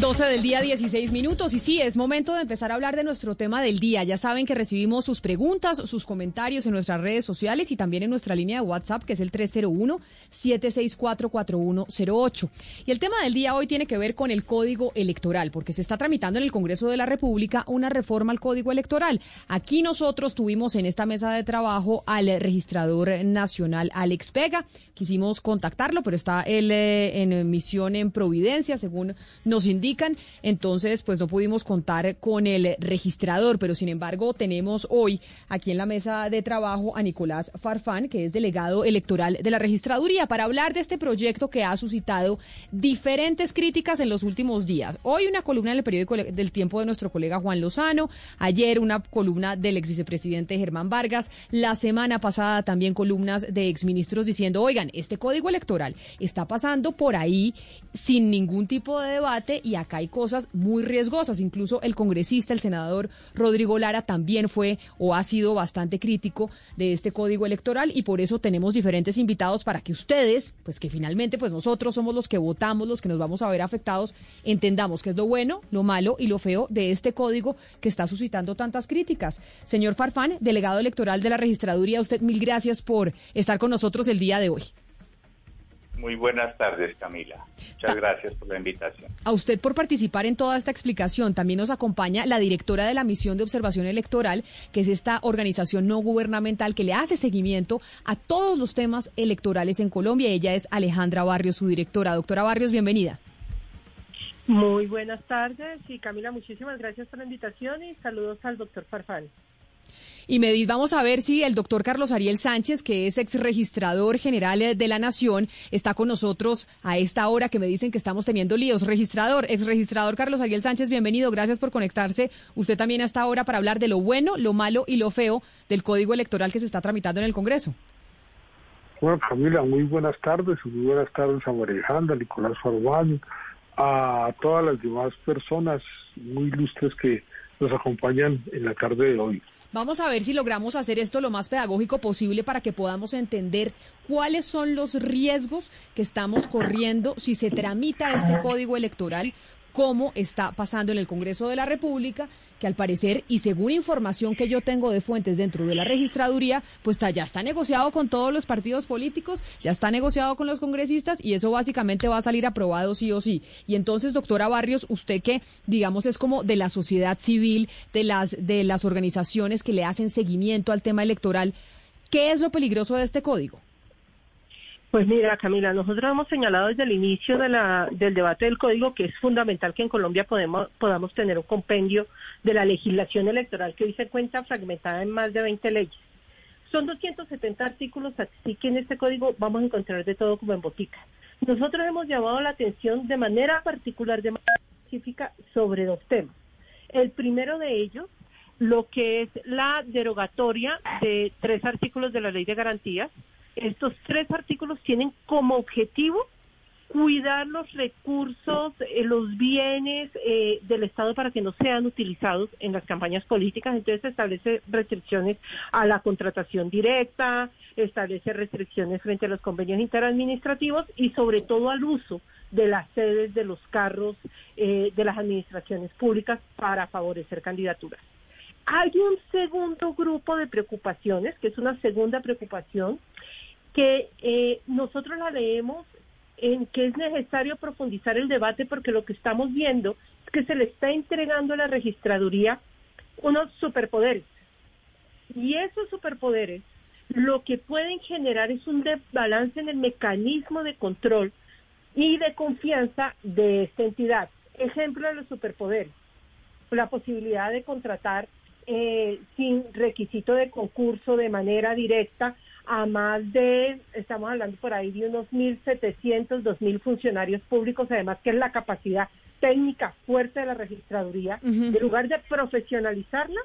12 del día, 16 minutos. Y sí, es momento de empezar a hablar de nuestro tema del día. Ya saben que recibimos sus preguntas, sus comentarios en nuestras redes sociales y también en nuestra línea de WhatsApp, que es el 301-764-4108. Y el tema del día hoy tiene que ver con el código electoral, porque se está tramitando en el Congreso de la República una reforma al código electoral. Aquí nosotros tuvimos en esta mesa de trabajo al registrador nacional Alex Pega. Quisimos contactarlo, pero está él eh, en misión en Providencia, según nos indica indican. Entonces, pues no pudimos contar con el registrador, pero sin embargo tenemos hoy aquí en la mesa de trabajo a Nicolás Farfán, que es delegado electoral de la registraduría, para hablar de este proyecto que ha suscitado diferentes críticas en los últimos días. Hoy una columna en el periódico del tiempo de nuestro colega Juan Lozano, ayer una columna del ex vicepresidente Germán Vargas, la semana pasada también columnas de exministros diciendo, oigan, este código electoral está pasando por ahí sin ningún tipo de debate y acá hay cosas muy riesgosas. Incluso el congresista, el senador Rodrigo Lara, también fue o ha sido bastante crítico de este código electoral y por eso tenemos diferentes invitados para que ustedes, pues que finalmente pues nosotros somos los que votamos, los que nos vamos a ver afectados, entendamos qué es lo bueno, lo malo y lo feo de este código que está suscitando tantas críticas. Señor Farfán, delegado electoral de la registraduría, usted mil gracias por estar con nosotros el día de hoy. Muy buenas tardes, Camila. Muchas ah. gracias por la invitación. A usted por participar en toda esta explicación. También nos acompaña la directora de la Misión de Observación Electoral, que es esta organización no gubernamental que le hace seguimiento a todos los temas electorales en Colombia. Ella es Alejandra Barrios, su directora. Doctora Barrios, bienvenida. Muy buenas tardes y Camila, muchísimas gracias por la invitación y saludos al doctor Farfán. Y me vamos a ver si el doctor Carlos Ariel Sánchez, que es ex registrador general de la Nación, está con nosotros a esta hora que me dicen que estamos teniendo líos. Registrador, ex registrador Carlos Ariel Sánchez, bienvenido. Gracias por conectarse. Usted también a esta hora para hablar de lo bueno, lo malo y lo feo del código electoral que se está tramitando en el Congreso. Bueno, Camila, muy buenas tardes. Muy buenas tardes a Alejandra, Nicolás Farbán, a todas las demás personas muy ilustres que nos acompañan en la tarde de hoy. Vamos a ver si logramos hacer esto lo más pedagógico posible para que podamos entender cuáles son los riesgos que estamos corriendo si se tramita este código electoral, cómo está pasando en el Congreso de la República, que al parecer, y según información que yo tengo de fuentes dentro de la registraduría, pues ya está negociado con todos los partidos políticos, ya está negociado con los congresistas y eso básicamente va a salir aprobado sí o sí. Y entonces, doctora Barrios, usted que, digamos, es como de la sociedad civil, de las, de las organizaciones que le hacen seguimiento al tema electoral, ¿qué es lo peligroso de este código? Pues mira, Camila, nosotros hemos señalado desde el inicio de la, del debate del código que es fundamental que en Colombia podemos, podamos tener un compendio de la legislación electoral que hoy se cuenta fragmentada en más de 20 leyes. Son 270 artículos, así que en este código vamos a encontrar de todo como en botica. Nosotros hemos llamado la atención de manera particular, de manera específica, sobre dos temas. El primero de ellos, lo que es la derogatoria de tres artículos de la Ley de Garantías, estos tres artículos tienen como objetivo cuidar los recursos, eh, los bienes eh, del Estado para que no sean utilizados en las campañas políticas. Entonces establece restricciones a la contratación directa, establece restricciones frente a los convenios interadministrativos y sobre todo al uso de las sedes de los carros eh, de las administraciones públicas para favorecer candidaturas. Hay un segundo grupo de preocupaciones, que es una segunda preocupación, que eh, nosotros la leemos en que es necesario profundizar el debate porque lo que estamos viendo es que se le está entregando a la registraduría unos superpoderes. Y esos superpoderes lo que pueden generar es un desbalance en el mecanismo de control y de confianza de esta entidad. Ejemplo de los superpoderes, la posibilidad de contratar eh, sin requisito de concurso de manera directa a más de, estamos hablando por ahí de unos 1.700, 2.000 funcionarios públicos, además que es la capacidad técnica fuerte de la registraduría, en lugar de profesionalizarla,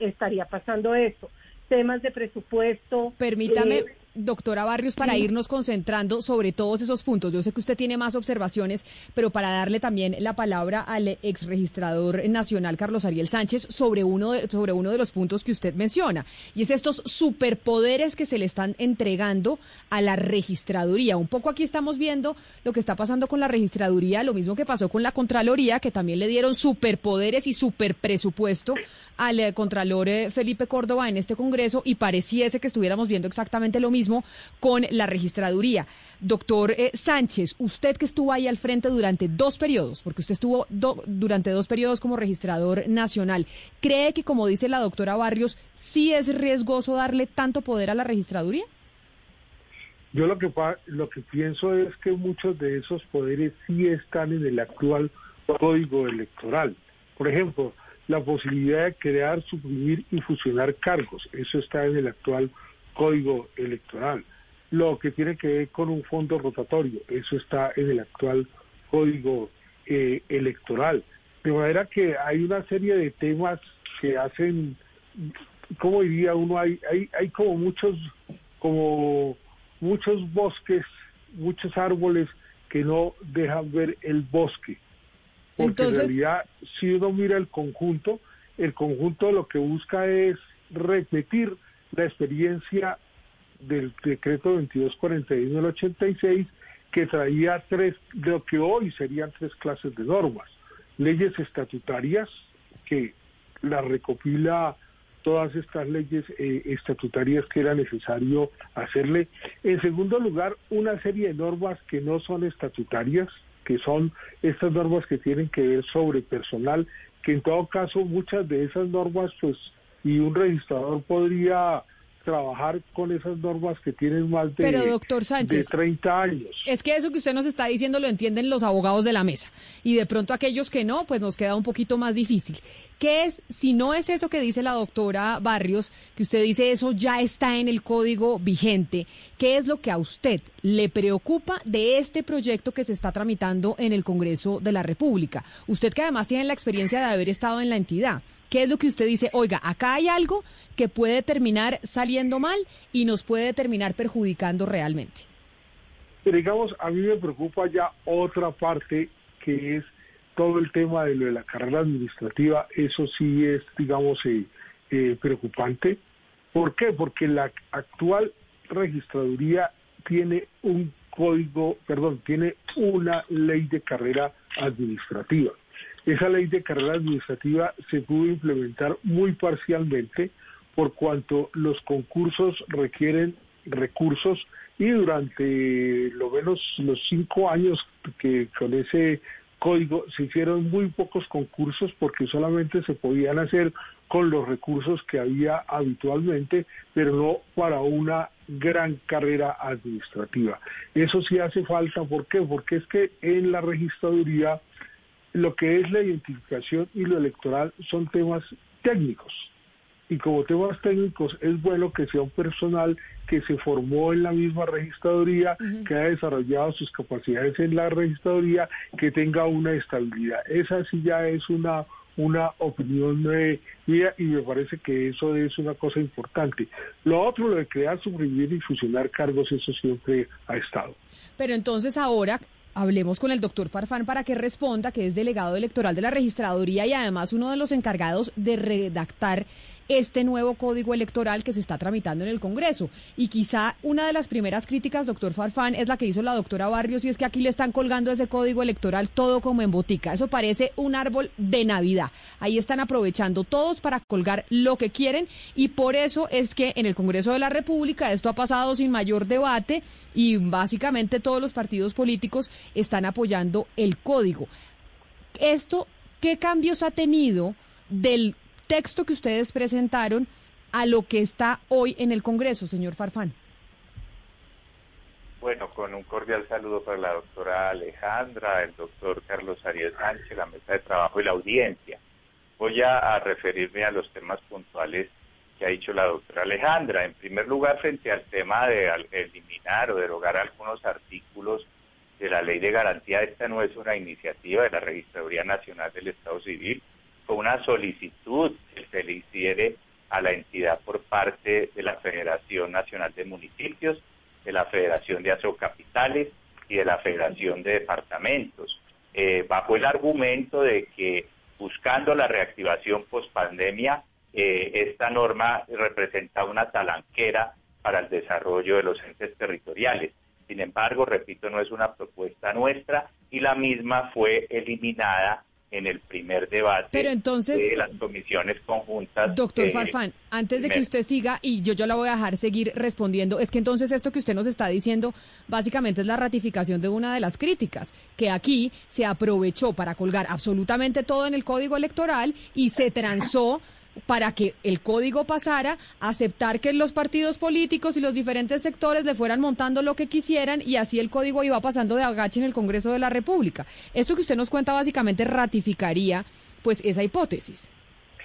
estaría pasando esto. Temas de presupuesto. Permítame. Eh, doctora Barrios, para irnos concentrando sobre todos esos puntos. Yo sé que usted tiene más observaciones, pero para darle también la palabra al ex registrador nacional Carlos Ariel Sánchez sobre uno de, sobre uno de los puntos que usted menciona, y es estos superpoderes que se le están entregando a la registraduría. Un poco aquí estamos viendo lo que está pasando con la registraduría, lo mismo que pasó con la Contraloría, que también le dieron superpoderes y superpresupuesto al eh, Contralor eh, Felipe Córdoba en este Congreso y pareciese que estuviéramos viendo exactamente lo mismo con la registraduría. Doctor eh, Sánchez, usted que estuvo ahí al frente durante dos periodos, porque usted estuvo durante dos periodos como registrador nacional, ¿cree que, como dice la doctora Barrios, sí es riesgoso darle tanto poder a la registraduría? Yo lo que, lo que pienso es que muchos de esos poderes sí están en el actual código electoral. Por ejemplo, la posibilidad de crear, suprimir y fusionar cargos, eso está en el actual código electoral. Lo que tiene que ver con un fondo rotatorio, eso está en el actual código eh, electoral. De manera que hay una serie de temas que hacen, como diría uno, hay, hay, hay como muchos, como muchos bosques, muchos árboles que no dejan ver el bosque. Porque en realidad, si uno mira el conjunto, el conjunto lo que busca es repetir la experiencia del decreto 2241 del 86 que traía tres, lo que hoy serían tres clases de normas. Leyes estatutarias, que la recopila todas estas leyes eh, estatutarias que era necesario hacerle. En segundo lugar, una serie de normas que no son estatutarias, que son estas normas que tienen que ver sobre personal, que en todo caso muchas de esas normas pues y un registrador podría trabajar con esas normas que tienen más de, Pero, doctor Sánchez, 30 años. Es que eso que usted nos está diciendo lo entienden los abogados de la mesa. Y de pronto aquellos que no, pues nos queda un poquito más difícil. ¿Qué es, si no es eso que dice la doctora Barrios, que usted dice eso ya está en el código vigente, qué es lo que a usted le preocupa de este proyecto que se está tramitando en el Congreso de la República? Usted que además tiene la experiencia de haber estado en la entidad. ¿Qué es lo que usted dice? Oiga, acá hay algo que puede terminar saliendo mal y nos puede terminar perjudicando realmente. Digamos, a mí me preocupa ya otra parte que es todo el tema de lo de la carrera administrativa. Eso sí es, digamos, eh, eh, preocupante. ¿Por qué? Porque la actual registraduría tiene un código, perdón, tiene una ley de carrera administrativa. Esa ley de carrera administrativa se pudo implementar muy parcialmente por cuanto los concursos requieren recursos y durante lo menos los cinco años que con ese código se hicieron muy pocos concursos porque solamente se podían hacer con los recursos que había habitualmente, pero no para una gran carrera administrativa. Eso sí hace falta, ¿por qué? Porque es que en la registraduría lo que es la identificación y lo electoral son temas técnicos. Y como temas técnicos es bueno que sea un personal que se formó en la misma registraduría, que ha desarrollado sus capacidades en la registraduría, que tenga una estabilidad. Esa sí ya es una una opinión mía y me parece que eso es una cosa importante. Lo otro, lo de crear, suprimir y fusionar cargos, eso siempre ha estado. Pero entonces ahora Hablemos con el doctor Farfán para que responda, que es delegado electoral de la registraduría y además uno de los encargados de redactar este nuevo código electoral que se está tramitando en el Congreso. Y quizá una de las primeras críticas, doctor Farfán, es la que hizo la doctora Barrios y es que aquí le están colgando ese código electoral todo como en botica. Eso parece un árbol de Navidad. Ahí están aprovechando todos para colgar lo que quieren y por eso es que en el Congreso de la República esto ha pasado sin mayor debate y básicamente todos los partidos políticos están apoyando el código. Esto, ¿qué cambios ha tenido del texto que ustedes presentaron a lo que está hoy en el Congreso, señor Farfán? Bueno, con un cordial saludo para la doctora Alejandra, el doctor Carlos Arias Sánchez, la mesa de trabajo y la audiencia. Voy a, referirme a los temas puntuales que ha dicho la doctora Alejandra. En primer lugar, frente al tema de eliminar o derogar algunos artículos de la ley de garantía. Esta no es una iniciativa de la Registraduría Nacional del Estado Civil, fue una solicitud que se le hiciere a la entidad por parte de la Federación Nacional de Municipios, de la Federación de Capitales y de la Federación de Departamentos, eh, bajo el argumento de que buscando la reactivación post-pandemia, eh, esta norma representa una talanquera para el desarrollo de los entes territoriales. Sin embargo, repito, no es una propuesta nuestra y la misma fue eliminada en el primer debate Pero entonces, de las comisiones conjuntas. Doctor Farfán, antes de que usted siga, y yo, yo la voy a dejar seguir respondiendo, es que entonces esto que usted nos está diciendo básicamente es la ratificación de una de las críticas, que aquí se aprovechó para colgar absolutamente todo en el código electoral y se transó para que el código pasara, aceptar que los partidos políticos y los diferentes sectores le fueran montando lo que quisieran y así el código iba pasando de agache en el Congreso de la República. Esto que usted nos cuenta básicamente ratificaría pues esa hipótesis.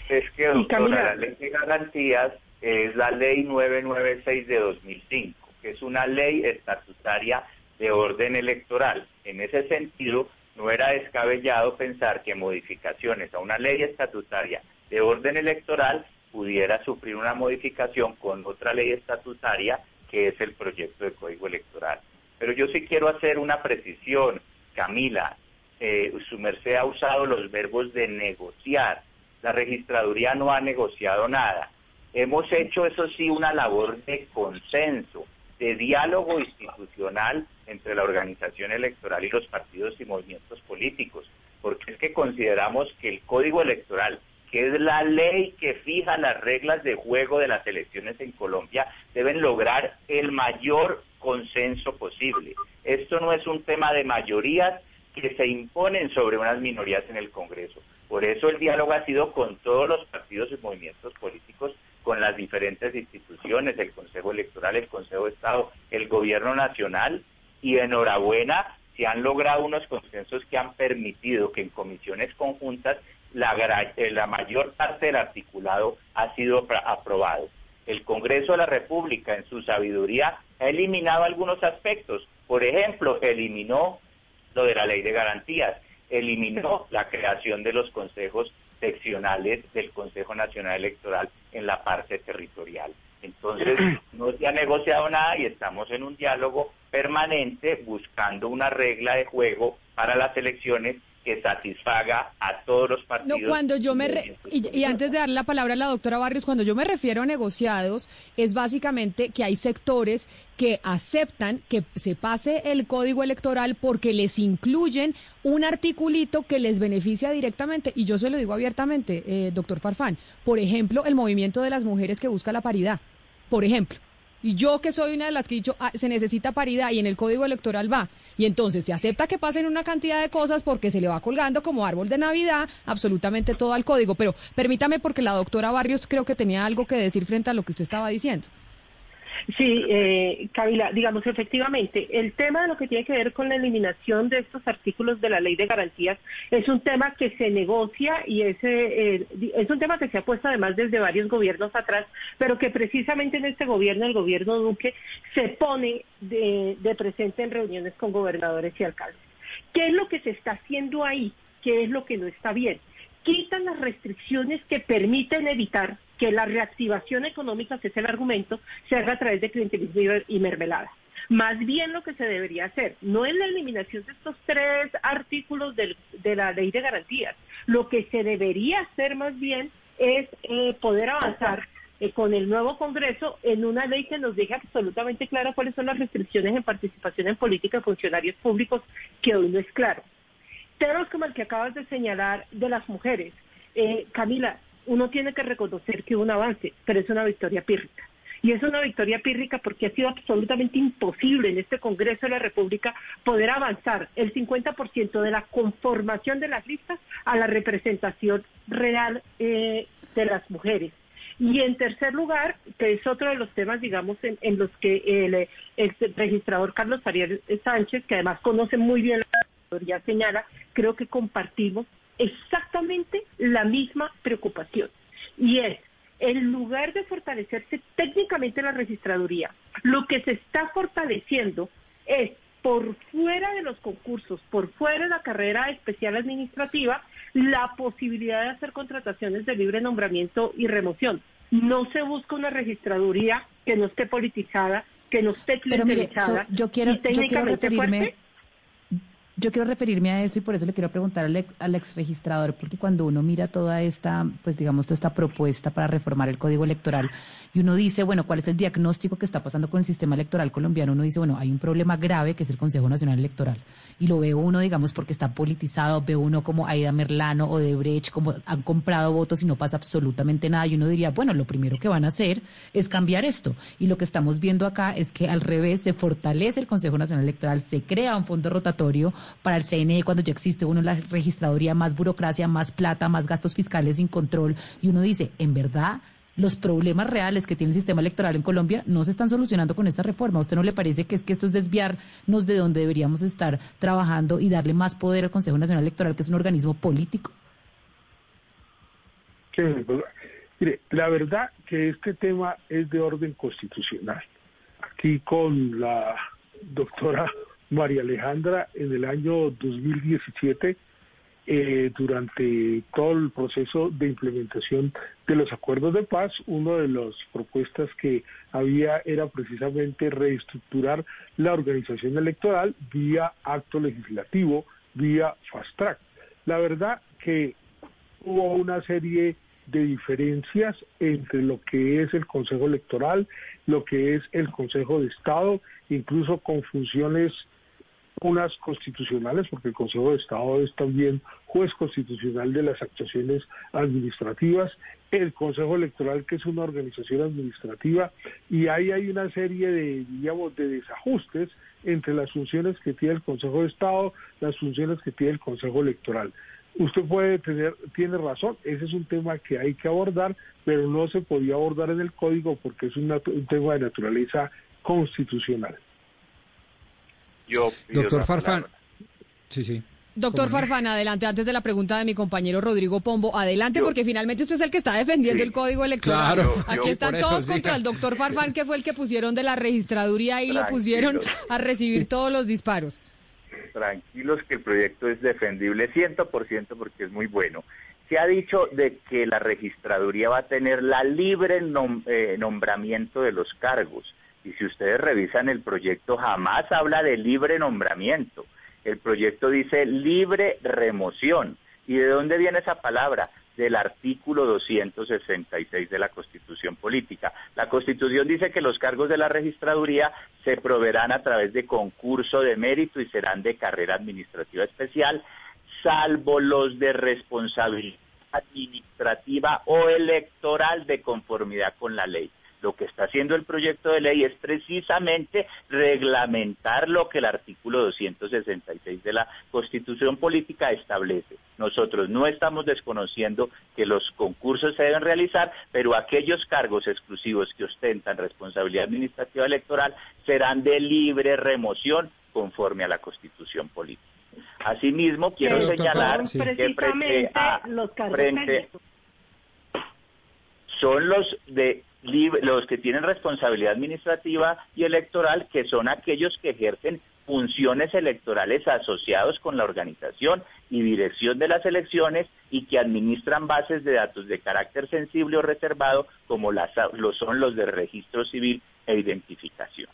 Es que, doctora, la ley de garantías es la ley 996 de 2005, que es una ley estatutaria de orden electoral. En ese sentido, no era descabellado pensar que modificaciones a una ley estatutaria de orden electoral pudiera sufrir una modificación con otra ley estatutaria que es el proyecto de código electoral. Pero yo sí quiero hacer una precisión, Camila. Eh, su merced ha usado los verbos de negociar. La registraduría no ha negociado nada. Hemos hecho, eso sí, una labor de consenso, de diálogo institucional entre la organización electoral y los partidos y movimientos políticos, porque es que consideramos que el código electoral que es la ley que fija las reglas de juego de las elecciones en Colombia, deben lograr el mayor consenso posible. Esto no es un tema de mayorías que se imponen sobre unas minorías en el Congreso. Por eso el diálogo ha sido con todos los partidos y movimientos políticos, con las diferentes instituciones, el Consejo Electoral, el Consejo de Estado, el Gobierno Nacional, y enhorabuena, se han logrado unos consensos que han permitido que en comisiones conjuntas la, eh, la mayor parte del articulado ha sido aprobado. El Congreso de la República, en su sabiduría, ha eliminado algunos aspectos. Por ejemplo, eliminó lo de la ley de garantías, eliminó la creación de los consejos seccionales del Consejo Nacional Electoral en la parte territorial. Entonces, no se ha negociado nada y estamos en un diálogo permanente buscando una regla de juego para las elecciones que satisfaga a todos los partidos. No, cuando yo me y, antes de darle la palabra a la doctora Barrios, cuando yo me refiero a negociados, es básicamente que hay sectores que aceptan que se pase el código electoral porque les incluyen un articulito que les beneficia directamente. Y yo se lo digo abiertamente, eh, doctor Farfán. Por ejemplo, el movimiento de las mujeres que busca la paridad. Por ejemplo. Y yo que soy una de las que he dicho, ah, se necesita paridad y en el código electoral va. Y entonces se acepta que pasen una cantidad de cosas porque se le va colgando como árbol de Navidad absolutamente todo al código. Pero permítame porque la doctora Barrios creo que tenía algo que decir frente a lo que usted estaba diciendo. Sí, eh, Kabila, digamos, efectivamente, el tema de lo que tiene que ver con la eliminación de estos artículos de la ley de garantías es un tema que se negocia y ese, eh, es un tema que se ha puesto además desde varios gobiernos atrás, pero que precisamente en este gobierno, el gobierno Duque, se pone de, de presente en reuniones con gobernadores y alcaldes. ¿Qué es lo que se está haciendo ahí? ¿Qué es lo que no está bien? quitan las restricciones que permiten evitar que la reactivación económica, que es el argumento, se haga a través de clientelismo y mermelada. Más bien lo que se debería hacer, no es la eliminación de estos tres artículos de la ley de garantías, lo que se debería hacer más bien es eh, poder avanzar eh, con el nuevo Congreso en una ley que nos deje absolutamente claro cuáles son las restricciones en participación en política de funcionarios públicos, que hoy no es claro. Temas como el que acabas de señalar de las mujeres. Eh, Camila, uno tiene que reconocer que hubo un avance, pero es una victoria pírrica. Y es una victoria pírrica porque ha sido absolutamente imposible en este Congreso de la República poder avanzar el 50% de la conformación de las listas a la representación real eh, de las mujeres. Y en tercer lugar, que es otro de los temas, digamos, en, los que el, el registrador Carlos Ariel Sánchez, que además conoce muy bien la ya señala, creo que compartimos exactamente la misma preocupación. Y es, en lugar de fortalecerse técnicamente la registraduría, lo que se está fortaleciendo es por fuera de los concursos, por fuera de la carrera especial administrativa, la posibilidad de hacer contrataciones de libre nombramiento y remoción. No se busca una registraduría que no esté politizada, que no esté clientelizada yo quiero, y técnicamente fuerte yo quiero referirme a eso y por eso le quiero preguntar al ex, al ex, registrador, porque cuando uno mira toda esta, pues digamos, toda esta propuesta para reformar el código electoral y uno dice, bueno, ¿cuál es el diagnóstico que está pasando con el sistema electoral colombiano? Uno dice, bueno, hay un problema grave que es el Consejo Nacional Electoral. Y lo ve uno, digamos, porque está politizado, ve uno como Aida Merlano o de Brecht, como han comprado votos y no pasa absolutamente nada. Y uno diría, bueno, lo primero que van a hacer es cambiar esto. Y lo que estamos viendo acá es que al revés se fortalece el Consejo Nacional Electoral, se crea un fondo rotatorio para el CNE cuando ya existe uno la registraduría, más burocracia, más plata, más gastos fiscales sin control. Y uno dice, en verdad, los problemas reales que tiene el sistema electoral en Colombia no se están solucionando con esta reforma. ¿A usted no le parece que es que esto es desviarnos de donde deberíamos estar trabajando y darle más poder al Consejo Nacional Electoral, que es un organismo político? Pues, mire, la verdad que este tema es de orden constitucional. Aquí con la doctora María Alejandra en el año 2017 eh, durante todo el proceso de implementación de los acuerdos de paz, una de las propuestas que había era precisamente reestructurar la organización electoral vía acto legislativo, vía fast track. La verdad que hubo una serie de diferencias entre lo que es el Consejo Electoral, lo que es el Consejo de Estado, incluso con funciones unas constitucionales, porque el Consejo de Estado es también juez constitucional de las actuaciones administrativas, el Consejo Electoral, que es una organización administrativa, y ahí hay una serie de, digamos, de desajustes entre las funciones que tiene el Consejo de Estado, las funciones que tiene el Consejo Electoral. Usted puede tener, tiene razón, ese es un tema que hay que abordar, pero no se podía abordar en el código porque es un tema de naturaleza constitucional. Doctor Farfán. Sí, sí. Doctor Farfán, adelante, antes de la pregunta de mi compañero Rodrigo Pombo, adelante, porque finalmente usted es el que está defendiendo el código electoral. Claro, Aquí están todos contra el doctor Farfán, que fue el que pusieron de la registraduría y lo pusieron a recibir todos los disparos. Tranquilos que el proyecto es defendible 100% porque es muy bueno. Se ha dicho de que la registraduría va a tener la libre eh, nombramiento de los cargos y si ustedes revisan el proyecto, jamás habla de libre nombramiento. El proyecto dice libre remoción. ¿Y de dónde viene esa palabra? Del artículo 266 de la Constitución Política. La Constitución dice que los cargos de la registraduría se proveerán a través de concurso de mérito y serán de carrera administrativa especial, salvo los de responsabilidad administrativa o electoral de conformidad con la ley. Lo que está haciendo el proyecto de ley es precisamente reglamentar lo que el artículo 266 de la Constitución Política establece. Nosotros no estamos desconociendo que los concursos se deben realizar, pero aquellos cargos exclusivos que ostentan responsabilidad administrativa electoral serán de libre remoción conforme a la Constitución Política. Asimismo, quiero señalar que frente a los frente son los de los que tienen responsabilidad administrativa y electoral, que son aquellos que ejercen funciones electorales asociados con la organización y dirección de las elecciones y que administran bases de datos de carácter sensible o reservado como las, lo son los de registro civil e identificación.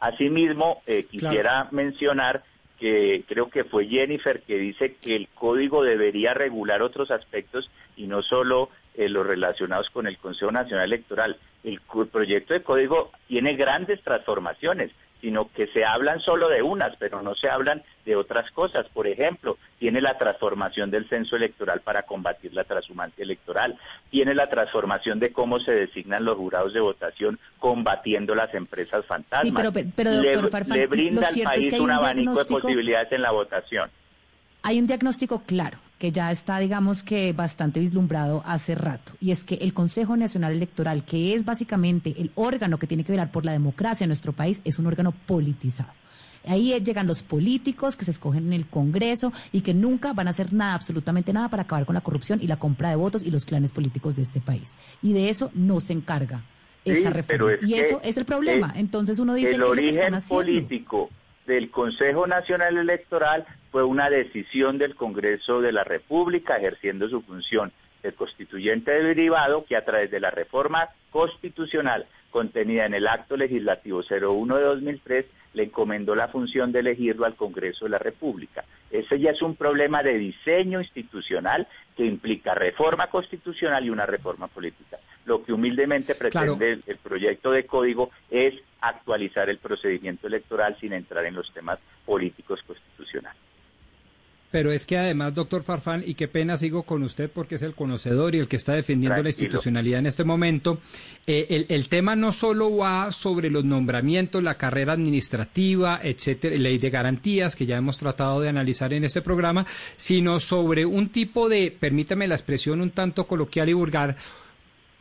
Asimismo, eh, quisiera mencionar que creo que fue Jennifer que dice que el código debería regular otros aspectos y no solo eh, los relacionados con el Consejo Nacional Electoral. El, proyecto de código tiene grandes transformaciones, sino que se hablan solo de unas, pero no se hablan de otras cosas. Por ejemplo, tiene la transformación del censo electoral para combatir la transhumancia electoral, tiene la transformación de cómo se designan los jurados de votación combatiendo las empresas fantasmas. pero, le, brinda al país un abanico de posibilidades en la votación. Hay un diagnóstico claro que ya está, digamos que bastante vislumbrado hace rato, y es que el Consejo Nacional Electoral, que es básicamente el órgano que tiene que velar por la democracia en nuestro país, es un órgano politizado. Ahí llegan los políticos que se escogen en el Congreso y que nunca van a hacer nada, absolutamente nada, para acabar con la corrupción y la compra de votos y los clanes políticos de este país. Y de eso no se encarga esa reforma. y eso es el problema. Entonces uno dice el origen político del Consejo Nacional Electoral fue una decisión del Congreso de la República ejerciendo su función de constituyente derivado que a través de la reforma constitucional contenida en el acto legislativo 01 de 2003 le encomendó la función de elegirlo al Congreso de la República. Ese ya es un problema de diseño institucional que implica reforma constitucional y una reforma política. Lo que humildemente pretende el, proyecto de código es actualizar el procedimiento electoral sin entrar en los temas políticos constitucionales. Pero es que además, doctor Farfán, y qué pena sigo con usted porque es el conocedor y el que está defendiendo la institucionalidad en este momento, eh, el, tema no solo va sobre los nombramientos, la carrera administrativa, etcétera, ley de garantías que ya hemos tratado de analizar en este programa, sino sobre un tipo de, permítame la expresión un tanto coloquial y vulgar,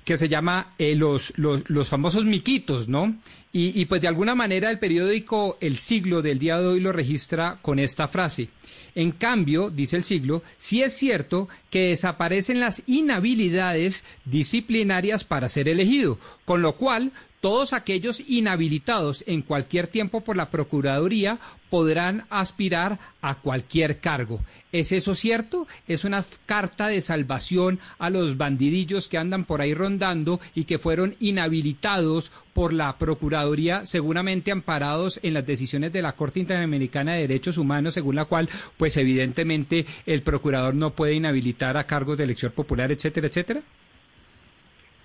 que se llama eh, los, los, los, famosos miquitos, ¿no? Y, y, pues de alguna manera el periódico El Siglo del día de hoy lo registra con esta frase. En cambio, dice el siglo, sí es cierto que desaparecen las inhabilidades disciplinarias para ser elegido, con lo cual todos aquellos inhabilitados en cualquier tiempo por la Procuraduría podrán aspirar a cualquier cargo. ¿Es eso cierto? ¿Es una carta de salvación a los bandidillos que andan por ahí rondando y que fueron inhabilitados por la Procuraduría, seguramente amparados en las decisiones de la Corte Interamericana de Derechos Humanos, según la cual, pues evidentemente, el procurador no puede inhabilitar a cargos de elección popular, etcétera, etcétera?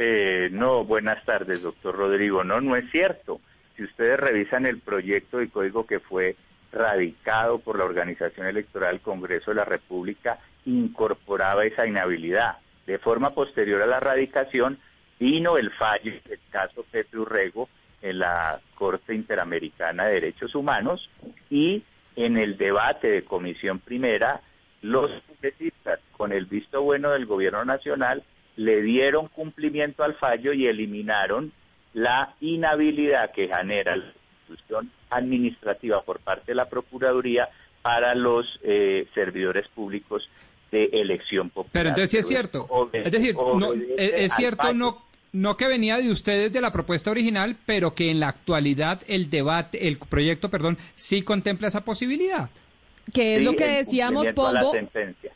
Eh, no, buenas tardes, doctor Rodrigo. No, no es cierto. Si ustedes revisan el proyecto de código que fue radicado por la Organización Electoral Congreso de la República, incorporaba esa inhabilidad. De forma posterior a la radicación, vino el fallo del caso Pepe Urrego en la Corte Interamericana de Derechos Humanos y en el debate de Comisión Primera, los congresistas, con el visto bueno del Gobierno Nacional, le dieron cumplimiento al fallo y eliminaron la inhabilidad que genera la institución administrativa por parte de la Procuraduría para los eh, servidores públicos de elección popular. Pero entonces sí es cierto. es decir, no, es, cierto no no que venía de ustedes de la propuesta original, pero que en la actualidad el debate, el proyecto, perdón, sí contempla esa posibilidad que es lo que decíamos, Pombo,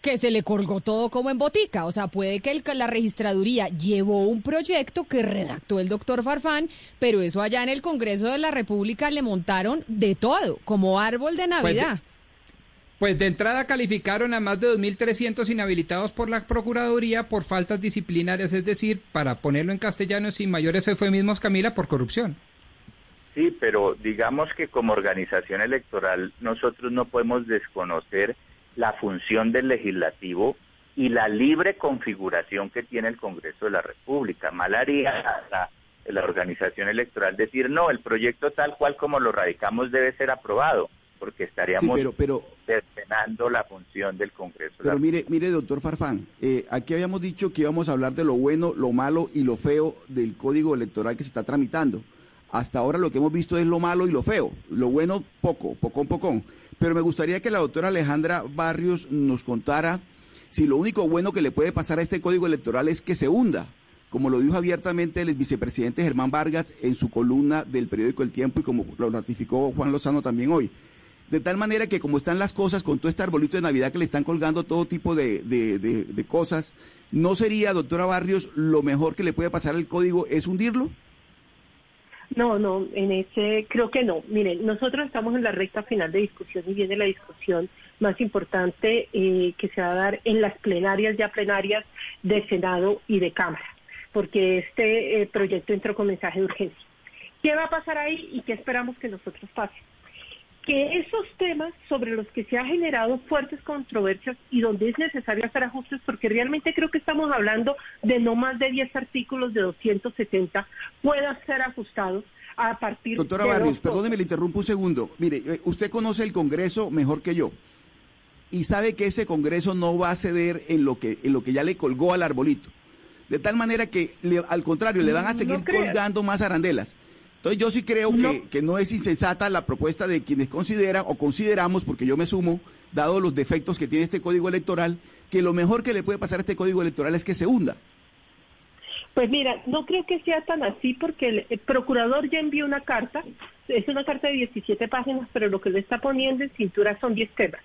que se le colgó todo como en botica. O sea, puede que la registraduría llevó un proyecto que redactó el doctor Farfán, pero eso allá en el Congreso de la República le montaron de todo, como árbol de pues Navidad. Pues de, entrada calificaron a más de 2.300 inhabilitados por la Procuraduría por faltas disciplinarias, es decir, para ponerlo en castellano sin mayores eufemismos, Camila, por corrupción. Sí, pero digamos que como organización electoral nosotros no podemos desconocer la función del legislativo y la libre configuración que tiene el Congreso de la República. Mal haría la, la organización electoral decir, no, el proyecto tal cual como lo radicamos debe ser aprobado, porque estaríamos sí, pero, la función del Congreso. Pero mire, mire, doctor Farfán, eh, aquí habíamos dicho que íbamos a hablar de lo bueno, lo malo y lo feo del código electoral que se está tramitando. Hasta ahora lo que hemos visto es lo malo y lo feo. Lo bueno, poco, poco, poco. Pero me gustaría que la doctora Alejandra Barrios nos contara si lo único bueno que le puede pasar a este código electoral es que se hunda, como lo dijo abiertamente el vicepresidente Germán Vargas en su columna del periódico El Tiempo y como lo ratificó Juan Lozano también hoy. De tal manera que como están las cosas con todo este arbolito de Navidad que le están colgando todo tipo de, de cosas, ¿no sería, doctora Barrios, lo mejor que le puede pasar al código es hundirlo? No, no, en ese creo que no. Miren, nosotros estamos en la recta final de discusión y viene la discusión más importante eh, que se va a dar en las plenarias, ya plenarias de Senado y de Cámara, porque este eh, proyecto entró con mensaje de urgencia. ¿Qué va a pasar ahí y qué esperamos que nosotros pase? Que esos temas sobre los que se ha generado fuertes controversias y donde es necesario hacer ajustes, porque realmente creo que estamos hablando de no más de 10 artículos de 270, puedan ser ajustados a partir Doctora Barrios, perdóneme, le interrumpo un segundo. Mire, eh, usted conoce el Congreso mejor que yo y sabe que ese Congreso no va a ceder en lo que, en lo que ya le colgó al arbolito. De tal manera que, al contrario, le van a seguir colgando más arandelas. Entonces yo sí creo Que, no es insensata la propuesta de quienes consideran o consideramos, porque yo me sumo, dado los defectos que tiene este código electoral, que lo mejor que le puede pasar a este código electoral es que se hunda. Pues mira, no creo que sea tan así porque el, procurador ya envió una carta es una carta de 17 páginas, pero lo que le está poniendo en cintura son 10 temas.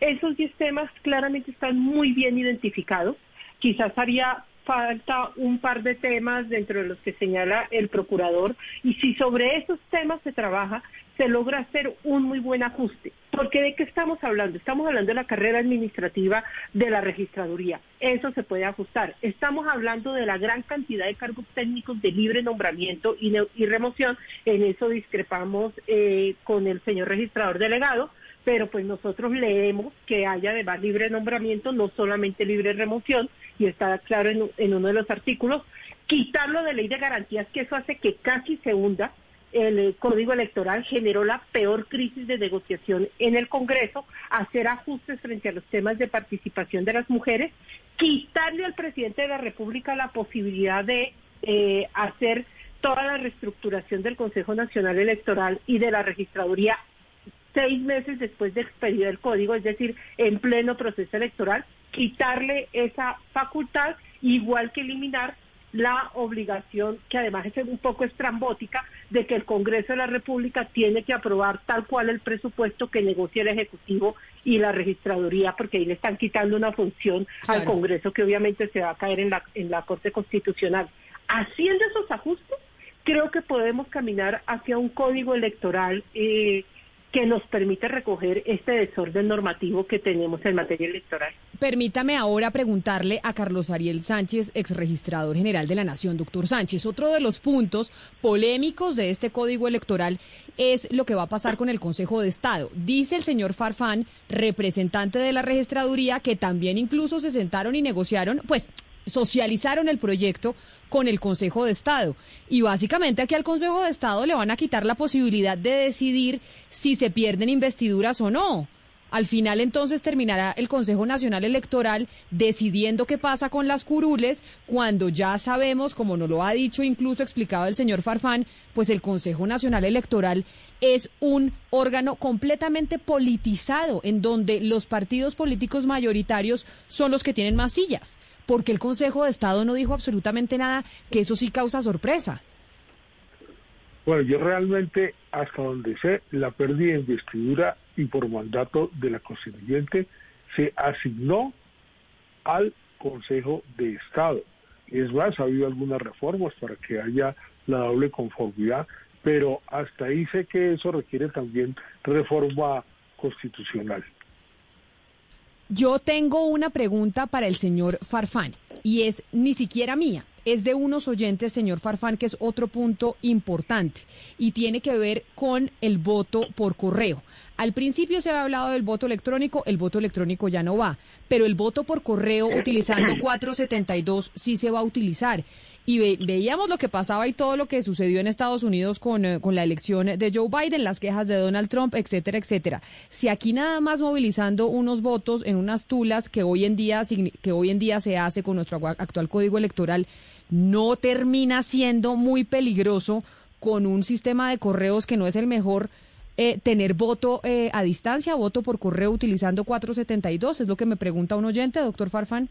Esos 10 temas claramente están muy bien identificados. Quizás haría falta un par de temas dentro de los que señala el procurador y si sobre esos temas se trabaja, se logra hacer un muy buen ajuste. Porque de qué estamos hablando? Estamos hablando de la carrera administrativa de la registraduría. Eso se puede ajustar. Estamos hablando de la gran cantidad de cargos técnicos de libre nombramiento y, remoción. En eso discrepamos eh, con el señor registrador delegado pero pues nosotros leemos que haya además libre nombramiento, no solamente libre remoción, y está claro en, uno de los artículos, quitarlo de ley de garantías, que eso hace que casi se hunda. El eh, Código Electoral generó la peor crisis de negociación en el Congreso, hacer ajustes frente a los temas de participación de las mujeres, quitarle al presidente de la República la posibilidad de eh, hacer toda la reestructuración del Consejo Nacional Electoral y de la registraduría seis meses después de expedir el código, es decir, en pleno proceso electoral, quitarle esa facultad, igual que eliminar la obligación, que además es un poco estrambótica, de que el Congreso de la República tiene que aprobar tal cual el presupuesto que negocia el Ejecutivo y la Registraduría, porque ahí le están quitando una función al Congreso que obviamente se va a caer en la, en la Corte Constitucional. Haciendo esos ajustes, creo que podemos caminar hacia un código electoral eh, que nos permite recoger este desorden normativo que tenemos en materia electoral. Permítame ahora preguntarle a Carlos Ariel Sánchez, ex registrador general de la Nación, doctor Sánchez. Otro de los puntos polémicos de este código electoral es lo que va a pasar con el Consejo de Estado. Dice el señor Farfán, representante de la registraduría, que también incluso se sentaron y negociaron, pues socializaron el proyecto con el Consejo de Estado. Y básicamente aquí al Consejo de Estado le van a quitar la posibilidad de decidir si se pierden investiduras o no. Al final entonces terminará el Consejo Nacional Electoral decidiendo qué pasa con las curules cuando ya sabemos, como nos lo ha dicho incluso explicado el señor Farfán, pues el Consejo Nacional Electoral es un órgano completamente politizado en donde los partidos políticos mayoritarios son los que tienen más sillas porque el Consejo de Estado no dijo absolutamente nada, que eso sí causa sorpresa. Bueno, yo realmente, hasta donde sé, la pérdida de investidura y por mandato de la constituyente se asignó al Consejo de Estado. Es más, ha habido algunas reformas para que haya la doble conformidad, pero hasta ahí sé que eso requiere también reforma constitucional. Yo tengo una pregunta para el señor Farfán y es ni siquiera mía, es de unos oyentes, señor Farfán, que es otro punto importante y tiene que ver con el voto por correo. Al principio se había hablado del voto electrónico, el voto electrónico ya no va, pero el voto por correo utilizando 472 sí se va a utilizar y veíamos lo que pasaba y todo lo que sucedió en Estados Unidos con, eh, con la elección de Joe Biden, las quejas de Donald Trump, etcétera, etcétera. Si aquí nada más movilizando unos votos en unas tulas que hoy en día que hoy en día se hace con nuestro actual código electoral no termina siendo muy peligroso con un sistema de correos que no es el mejor eh, tener voto eh, a distancia, voto por correo utilizando 472, es lo que me pregunta un oyente, doctor Farfán.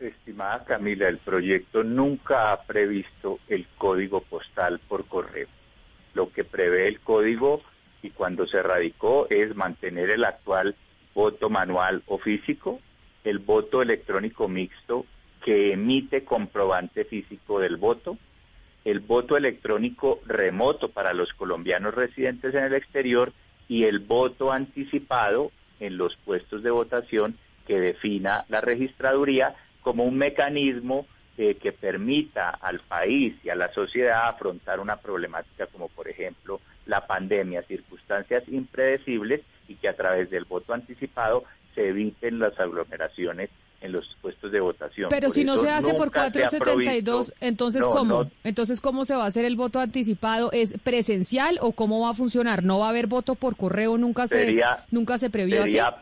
Estimada Camila, el proyecto nunca ha previsto el código postal por correo. Lo que prevé el código y cuando se radicó es mantener el actual voto manual o físico, el voto electrónico mixto que emite comprobante físico del voto, el voto electrónico remoto para los colombianos residentes en el exterior y el voto anticipado en los puestos de votación que defina la registraduría como un mecanismo eh, que permita al país y a la sociedad afrontar una problemática como por ejemplo la pandemia, circunstancias impredecibles y que a través del voto anticipado se eviten las aglomeraciones en los puestos de votación. Pero si no se hace por 472, entonces ¿cómo? Entonces ¿cómo se va a hacer el voto anticipado? ¿Es presencial o cómo va a funcionar? ¿No va a haber voto por correo? Nunca se nunca se previó sería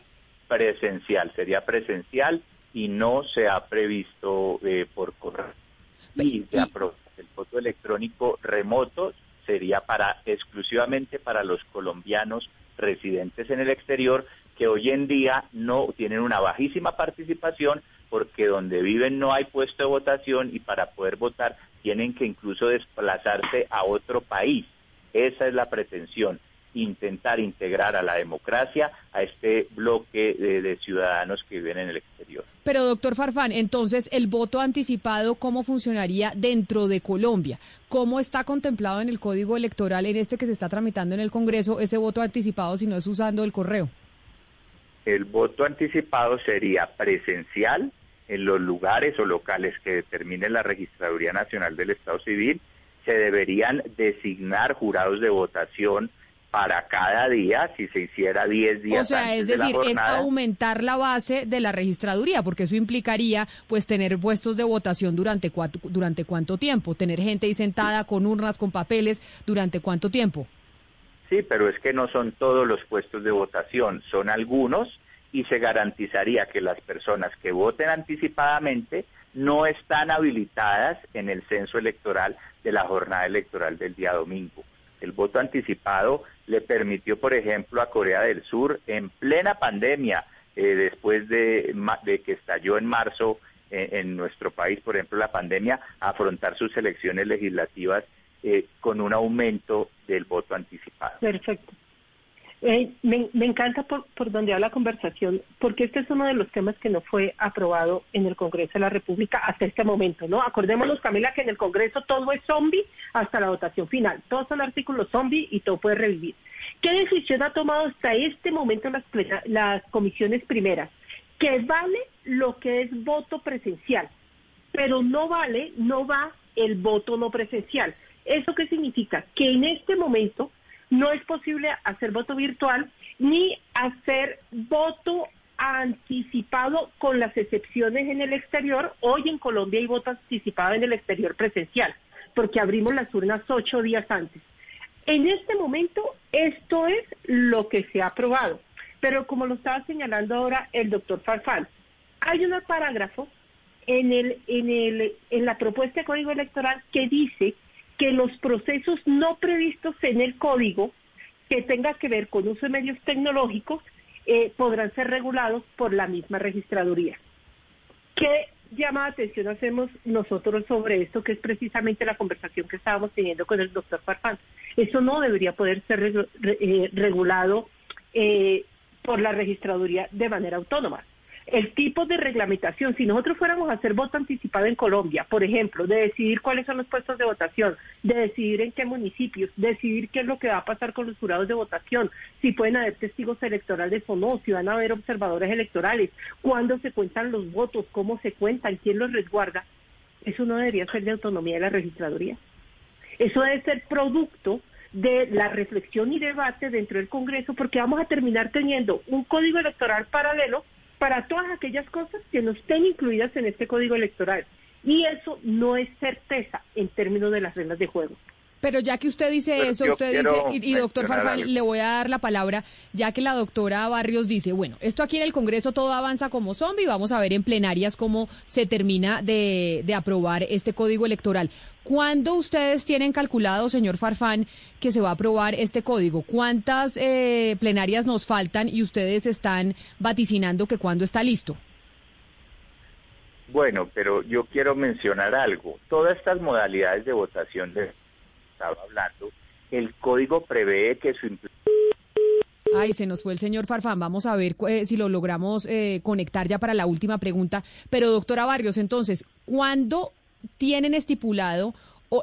presencial, sería presencial y no se ha previsto eh, por correo. Y, el voto electrónico remoto sería para exclusivamente para los colombianos residentes en el exterior que hoy en día no tienen una bajísima participación porque donde viven no hay puesto de votación y para poder votar tienen que incluso desplazarse a otro país. Esa es la pretensión, intentar integrar a la democracia a este bloque de, ciudadanos que viven en el exterior. Pero, doctor Farfán, entonces, ¿el voto anticipado cómo funcionaría dentro de Colombia? ¿Cómo está contemplado en el Código Electoral, en este que se está tramitando en el Congreso, ese voto anticipado si no es usando el correo? El voto anticipado sería presencial en los lugares o locales que determine la Registraduría Nacional del Estado Civil. Se deberían designar jurados de votación para cada día, si se hiciera 10 días. O sea, es decir, es aumentar la base de la registraduría, porque eso implicaría pues tener puestos de votación durante, cuatro, durante cuánto tiempo, tener gente ahí sentada con urnas, con papeles, durante cuánto tiempo. Sí, pero es que no son todos los puestos de votación, son algunos y se garantizaría que las personas que voten anticipadamente no están habilitadas en el censo electoral de la jornada electoral del día domingo. El voto anticipado le permitió, por ejemplo, a Corea del Sur, en plena pandemia, eh, después de, que estalló en marzo eh, en nuestro país, por ejemplo, la pandemia, afrontar sus elecciones legislativas eh, con un aumento del voto anticipado. Perfecto. Eh, me, encanta por, por donde va la conversación, porque este es uno de los temas que no fue aprobado en el Congreso de la República hasta este momento, ¿no? Acordémonos, Camila, que en el Congreso todo es zombie hasta la votación final. Todos son artículos zombie y todo puede revivir. ¿Qué decisión ha tomado hasta este momento las, las comisiones primeras? Que vale lo que es voto presencial, pero no vale, no va el voto no presencial. ¿Eso qué significa? Que en este momento no es posible hacer voto virtual ni hacer voto anticipado con las excepciones en el exterior. Hoy en Colombia hay voto anticipado en el exterior presencial, porque abrimos las urnas ocho días antes. En este momento, esto es lo que se ha aprobado. Pero como lo estaba señalando ahora el doctor Farfán, hay un parágrafo en, el, en, el, en la propuesta de código electoral que dice que los procesos no previstos en el código que tenga que ver con uso de medios tecnológicos eh, podrán ser regulados por la misma registraduría. ¿Qué llama la atención hacemos nosotros sobre esto, que es precisamente la conversación que estábamos teniendo con el doctor Farfán? Eso no debería poder ser eh, regulado eh, por la registraduría de manera autónoma el tipo de reglamentación, si nosotros fuéramos a hacer voto anticipado en Colombia, por ejemplo, de decidir cuáles son los puestos de votación, de decidir en qué municipios, decidir qué es lo que va a pasar con los jurados de votación, si pueden haber testigos electorales o no, si van a haber observadores electorales, cuándo se cuentan los votos, cómo se cuentan, quién los resguarda, eso no debería ser de autonomía de la registraduría. Eso debe ser producto de la reflexión y debate dentro del Congreso, porque vamos a terminar teniendo un código electoral paralelo para todas aquellas cosas que no estén incluidas en este código electoral. Y eso no es certeza en términos de las reglas de juego. Pero ya que usted dice eso, usted dice, y, doctor Farfán, le voy a dar la palabra, ya que la doctora Barrios dice, bueno, esto aquí en el Congreso todo avanza como zombie, vamos a ver en plenarias cómo se termina de, de aprobar este código electoral. ¿Cuándo ustedes tienen calculado, señor Farfán, que se va a aprobar este código? ¿Cuántas eh, plenarias nos faltan y ustedes están vaticinando que cuándo está listo? Bueno, pero yo quiero mencionar algo. Todas estas modalidades de votación de hablando, el código prevé que su Ay, se nos fue el señor Farfán. Vamos a ver eh, si lo logramos eh, conectar ya para la última pregunta. Pero, doctora Barrios, entonces, ¿cuándo tienen estipulado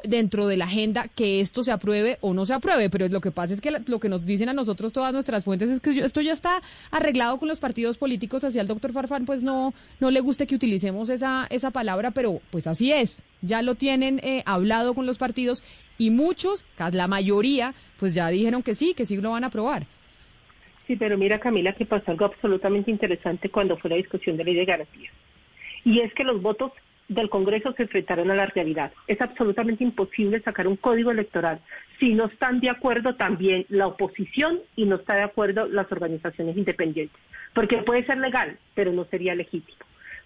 dentro de la agenda que esto se apruebe o no se apruebe, pero lo que pasa es que lo que nos dicen a nosotros todas nuestras fuentes es que esto ya está arreglado con los partidos políticos, hacia el doctor Farfán pues no, no le guste que utilicemos esa, esa palabra, pero pues así es, ya lo tienen eh, hablado con los partidos y muchos, la mayoría, pues ya dijeron que sí, que sí lo van a aprobar. Sí, pero mira Camila que pasó algo absolutamente interesante cuando fue la discusión de ley de garantías. Y es que los votos del Congreso se enfrentaron a la realidad. Es absolutamente imposible sacar un código electoral si no están de acuerdo también la oposición y no está de acuerdo las organizaciones independientes, porque puede ser legal, pero no sería legítimo.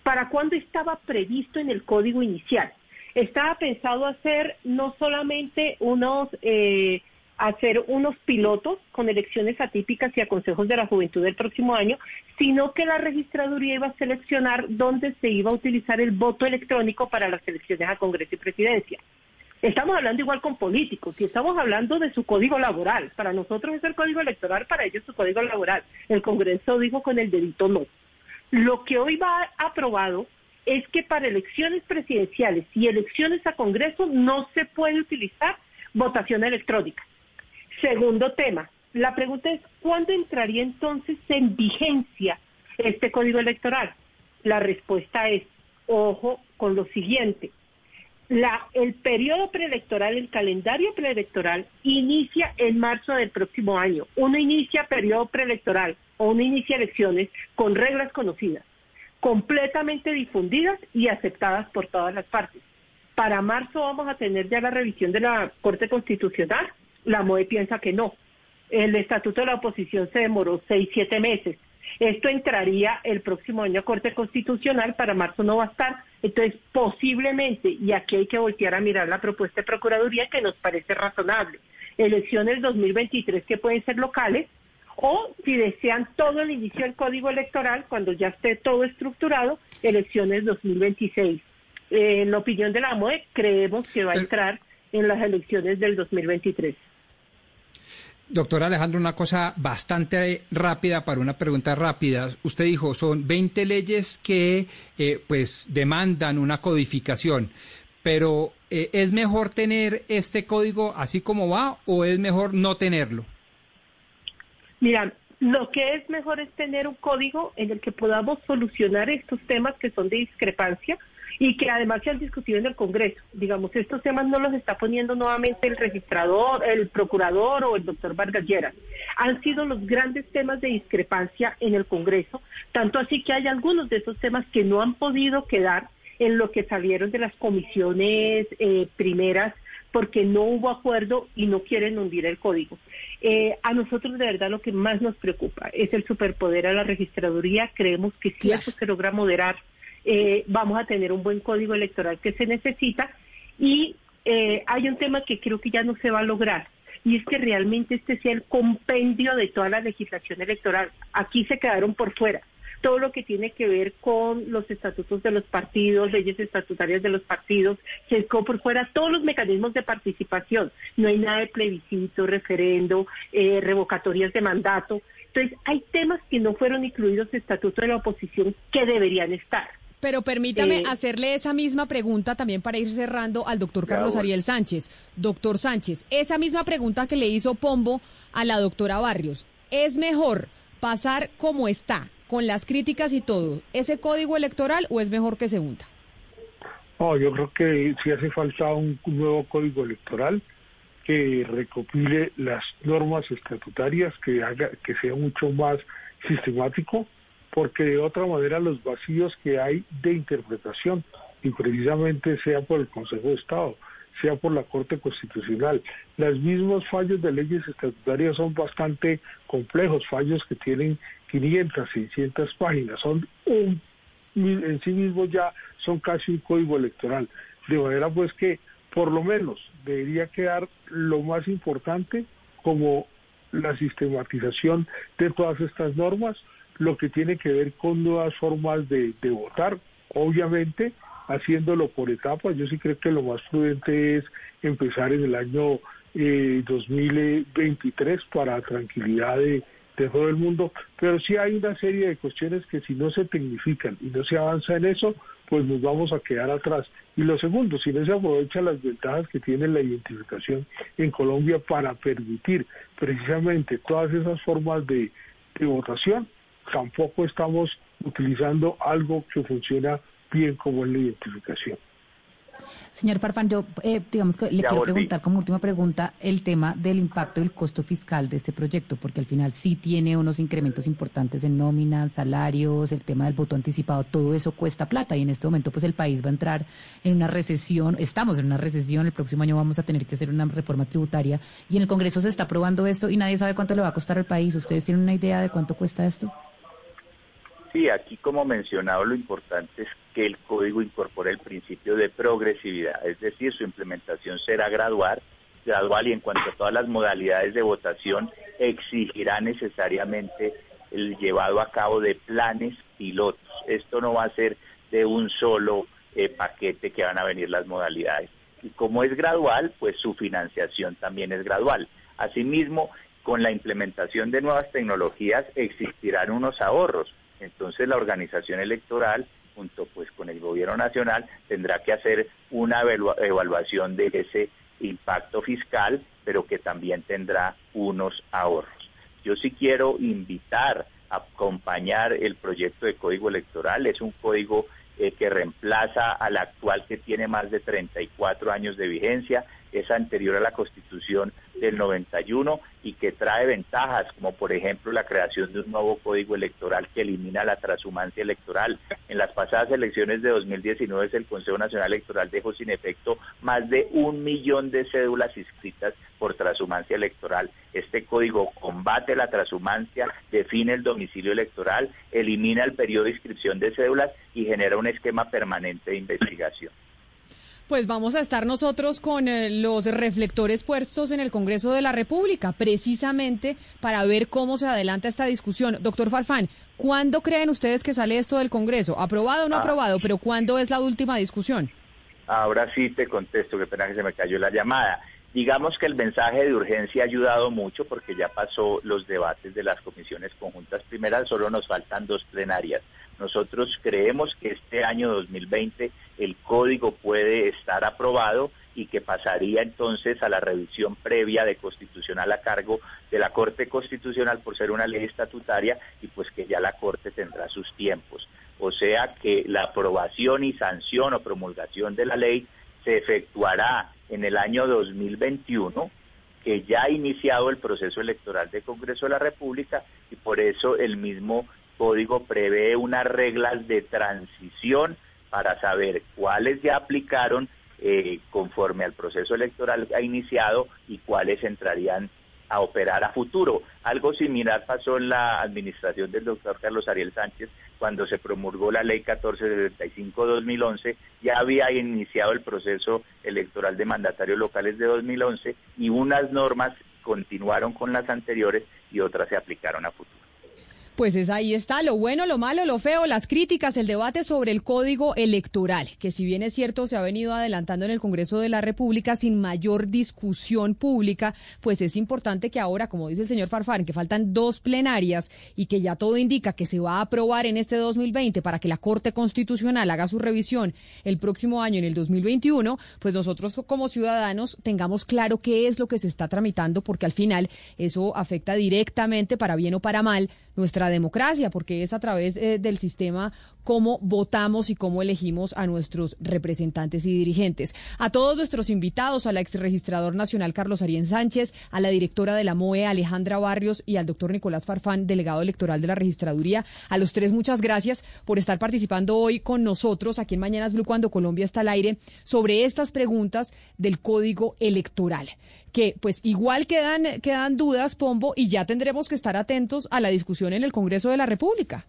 ¿Para cuándo estaba previsto en el código inicial? Estaba pensado hacer no solamente unos eh, hacer unos pilotos con elecciones atípicas y a consejos de la juventud del próximo año, sino que la registraduría iba a seleccionar dónde se iba a utilizar el voto electrónico para las elecciones a Congreso y Presidencia. Estamos hablando igual con políticos y estamos hablando de su código laboral. Para nosotros es el código electoral, para ellos su código laboral. El Congreso dijo con el delito no. Lo que hoy va aprobado es que para elecciones presidenciales y elecciones a Congreso no se puede utilizar votación electrónica. Segundo tema, la pregunta es, ¿cuándo entraría entonces en vigencia este código electoral? La respuesta es, ojo con lo siguiente, el periodo preelectoral, el calendario preelectoral, inicia en marzo del próximo año. Uno inicia periodo preelectoral o uno inicia elecciones con reglas conocidas, completamente difundidas y aceptadas por todas las partes. Para marzo vamos a tener ya la revisión de la Corte Constitucional. La MOE piensa que no. El estatuto de la oposición se demoró seis, siete meses. Esto entraría el próximo año a Corte Constitucional, para marzo no va a estar, entonces posiblemente, y aquí hay que voltear a mirar la propuesta de Procuraduría que nos parece razonable, elecciones 2023 que pueden ser locales, o si desean todo el inicio del código electoral, cuando ya esté todo estructurado, elecciones 2026. Eh, en la opinión de la MOE, creemos que va a entrar en las elecciones del 2023. Doctor Alejandro, una cosa bastante rápida para una pregunta rápida. Usted dijo, son 20 leyes que eh, pues demandan una codificación, pero eh, ¿es mejor tener este código así como va o es mejor no tenerlo? Mira, lo que es mejor es tener un código en el que podamos solucionar estos temas que son de discrepancia y que además se han discutido en el Congreso. Digamos, estos temas no los está poniendo nuevamente el registrador, el procurador o el doctor Vargas Lleras. Han sido los grandes temas de discrepancia en el Congreso, tanto así que hay algunos de esos temas que no han podido quedar en lo que salieron de las comisiones eh, primeras porque no hubo acuerdo y no quieren hundir el código. Eh, a nosotros de verdad lo que más nos preocupa es el superpoder a la registraduría. Creemos que si eso se logra moderar, eh, vamos a tener un buen código electoral que se necesita y eh, hay un tema que creo que ya no se va a lograr y es que realmente este sea el compendio de toda la legislación electoral. Aquí se quedaron por fuera todo lo que tiene que ver con los estatutos de los partidos, leyes estatutarias de los partidos, se por fuera todos los mecanismos de participación. No hay nada de plebiscito, referendo, eh, revocatorias de mandato. Entonces, hay temas que no fueron incluidos en el estatuto de la oposición que deberían estar. Pero permítame eh, hacerle esa misma pregunta también para ir cerrando al doctor Carlos Ariel Sánchez. Doctor Sánchez, esa misma pregunta que le hizo Pombo a la doctora Barrios. ¿Es mejor pasar como está, con las críticas y todo, ese código electoral o es mejor que se hunda? No, yo creo que sí hace falta un nuevo código electoral que recopile las normas estatutarias, que haga que sea mucho más sistemático porque de otra manera los vacíos que hay de interpretación, y precisamente sea por el Consejo de Estado, sea por la Corte Constitucional, los mismos fallos de leyes estatutarias son bastante complejos, fallos que tienen 500, 600 páginas, son un, en sí mismos ya son casi un código electoral, de manera pues que por lo menos debería quedar lo más importante como la sistematización de todas estas normas, lo que tiene que ver con nuevas formas de, votar, obviamente haciéndolo por etapas. Yo sí creo que lo más prudente es empezar en el año 2023 eh, para tranquilidad de, de, todo el mundo, pero sí hay una serie de cuestiones que si no se tecnifican y no se avanza en eso, pues nos vamos a quedar atrás. Y lo segundo, si no se aprovecha las ventajas que tiene la identificación en Colombia para permitir precisamente todas esas formas de votación, tampoco estamos utilizando algo que funciona bien como es la identificación. Señor Farfán, yo eh, digamos que le quiero preguntar como última pregunta el tema del impacto del costo fiscal de este proyecto, porque al final sí tiene unos incrementos importantes en nóminas, salarios, el tema del voto anticipado, todo eso cuesta plata y en este momento pues el país va a entrar en una recesión, estamos en una recesión, el próximo año vamos a tener que hacer una reforma tributaria y en el Congreso se está aprobando esto y nadie sabe cuánto le va a costar al país. ¿Ustedes tienen una idea de cuánto cuesta esto? Sí, aquí como mencionado lo importante es que el código incorpore el principio de progresividad, es decir, su implementación será gradual, gradual y en cuanto a todas las modalidades de votación exigirá necesariamente el llevado a cabo de planes pilotos. Esto no va a ser de un solo eh, paquete que van a venir las modalidades. Y como es gradual, pues su financiación también es gradual. Asimismo, con la implementación de nuevas tecnologías existirán unos ahorros. Entonces la organización electoral, junto pues con el gobierno nacional, tendrá que hacer una evaluación de ese impacto fiscal, pero que también tendrá unos ahorros. Yo sí quiero invitar a acompañar el proyecto de código electoral. Es un código eh, que reemplaza al actual que tiene más de 34 años de vigencia, es anterior a la Constitución del 91 y que trae ventajas, como por ejemplo la creación de un nuevo código electoral que elimina la transhumancia electoral. En las pasadas elecciones de 2019 el Consejo Nacional Electoral dejó sin efecto más de un millón de cédulas inscritas por transhumancia electoral. Este código combate la transhumancia, define el domicilio electoral, elimina el periodo de inscripción de cédulas y genera un esquema permanente de investigación. Pues vamos a estar nosotros con eh, los reflectores puestos en el Congreso de la República, precisamente para ver cómo se adelanta esta discusión. Doctor Farfán, ¿cuándo creen ustedes que sale esto del Congreso? ¿Aprobado o no ah. aprobado? Pero ¿cuándo es la última discusión? Ahora sí te contesto, que pena que se me cayó la llamada. Digamos que el mensaje de urgencia ha ayudado mucho porque ya pasó los debates de las comisiones conjuntas primeras, solo nos faltan dos plenarias. Nosotros creemos que este año 2020 el código puede estar aprobado y que pasaría entonces a la revisión previa de constitucional a cargo de la Corte Constitucional por ser una ley estatutaria y pues que ya la Corte tendrá sus tiempos. O sea que la aprobación y sanción o promulgación de la ley se efectuará en el año 2021 que ya ha iniciado el proceso electoral del Congreso de la República y por eso el mismo código prevé unas reglas de transición para saber cuáles ya aplicaron eh, conforme al proceso electoral ha iniciado y cuáles entrarían a operar a futuro. Algo similar pasó en la administración del doctor Carlos Ariel Sánchez cuando se promulgó la ley 1475-2011, ya había iniciado el proceso electoral de mandatarios locales de 2011 y unas normas continuaron con las anteriores y otras se aplicaron a futuro. Pues es ahí está, lo bueno, lo malo, lo feo, las críticas, el debate sobre el código electoral, que si bien es cierto se ha venido adelantando en el Congreso de la República sin mayor discusión pública, pues es importante que ahora, como dice el señor Farfán, que faltan dos plenarias y que ya todo indica que se va a aprobar en este 2020 para que la Corte Constitucional haga su revisión el próximo año, en el 2021, pues nosotros como ciudadanos tengamos claro qué es lo que se está tramitando, porque al final eso afecta directamente, para bien o para mal, nuestra democracia, porque es a través eh, del sistema cómo votamos y cómo elegimos a nuestros representantes y dirigentes. A todos nuestros invitados, al exregistrador nacional Carlos Arién Sánchez, a la directora de la MOE Alejandra Barrios y al doctor Nicolás Farfán, delegado electoral de la registraduría, a los tres muchas gracias por estar participando hoy con nosotros aquí en Mañanas Blue cuando Colombia está al aire sobre estas preguntas del código electoral que pues igual quedan, quedan dudas, Pombo, y ya tendremos que estar atentos a la discusión en el Congreso de la República.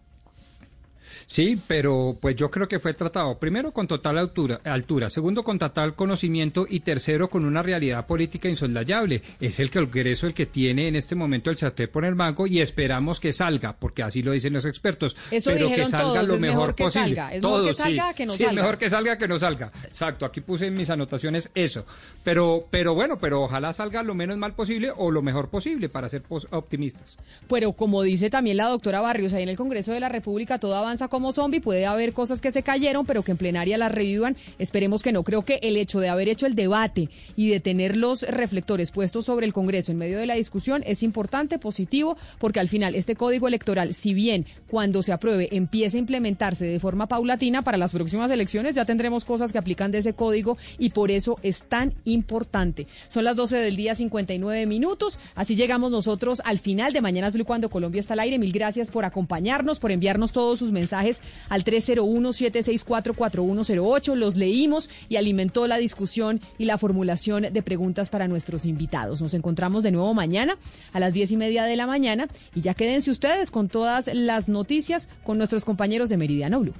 Sí, pero pues yo creo que fue tratado primero con total altura, altura, segundo con total conocimiento y tercero con una realidad política insoslayable. Es el que Congreso el que tiene en este momento el chaté por el banco y esperamos que salga, porque así lo dicen los expertos. pero que salga lo mejor, posible. Salga. Es mejor que salga que no sí, mejor que salga que no salga. Exacto, aquí puse en mis anotaciones eso. Pero, pero bueno, pero ojalá salga lo menos mal posible o lo mejor posible para ser optimistas. Pero como dice también la doctora Barrios, ahí en el Congreso de la República todo avanza como zombie, puede haber cosas que se cayeron, pero que en plenaria las revivan. Esperemos que no. Creo que el hecho de haber hecho el debate y de tener los reflectores puestos sobre el Congreso en medio de la discusión es importante, positivo, porque al final este código electoral, si bien cuando se apruebe empieza a implementarse de forma paulatina, para las próximas elecciones ya tendremos cosas que aplican de ese código y por eso es tan importante. Son las 12 del día, 59 minutos. Así llegamos nosotros al final de Mañanas Blue cuando Colombia está al aire. Mil gracias por acompañarnos, por enviarnos todos sus mensajes al 301-764-4108. Los leímos y alimentó la discusión y la formulación de preguntas para nuestros invitados. Nos encontramos de nuevo mañana a las diez y media de la mañana y ya quédense ustedes con todas las noticias con nuestros compañeros de Meridiano Blue.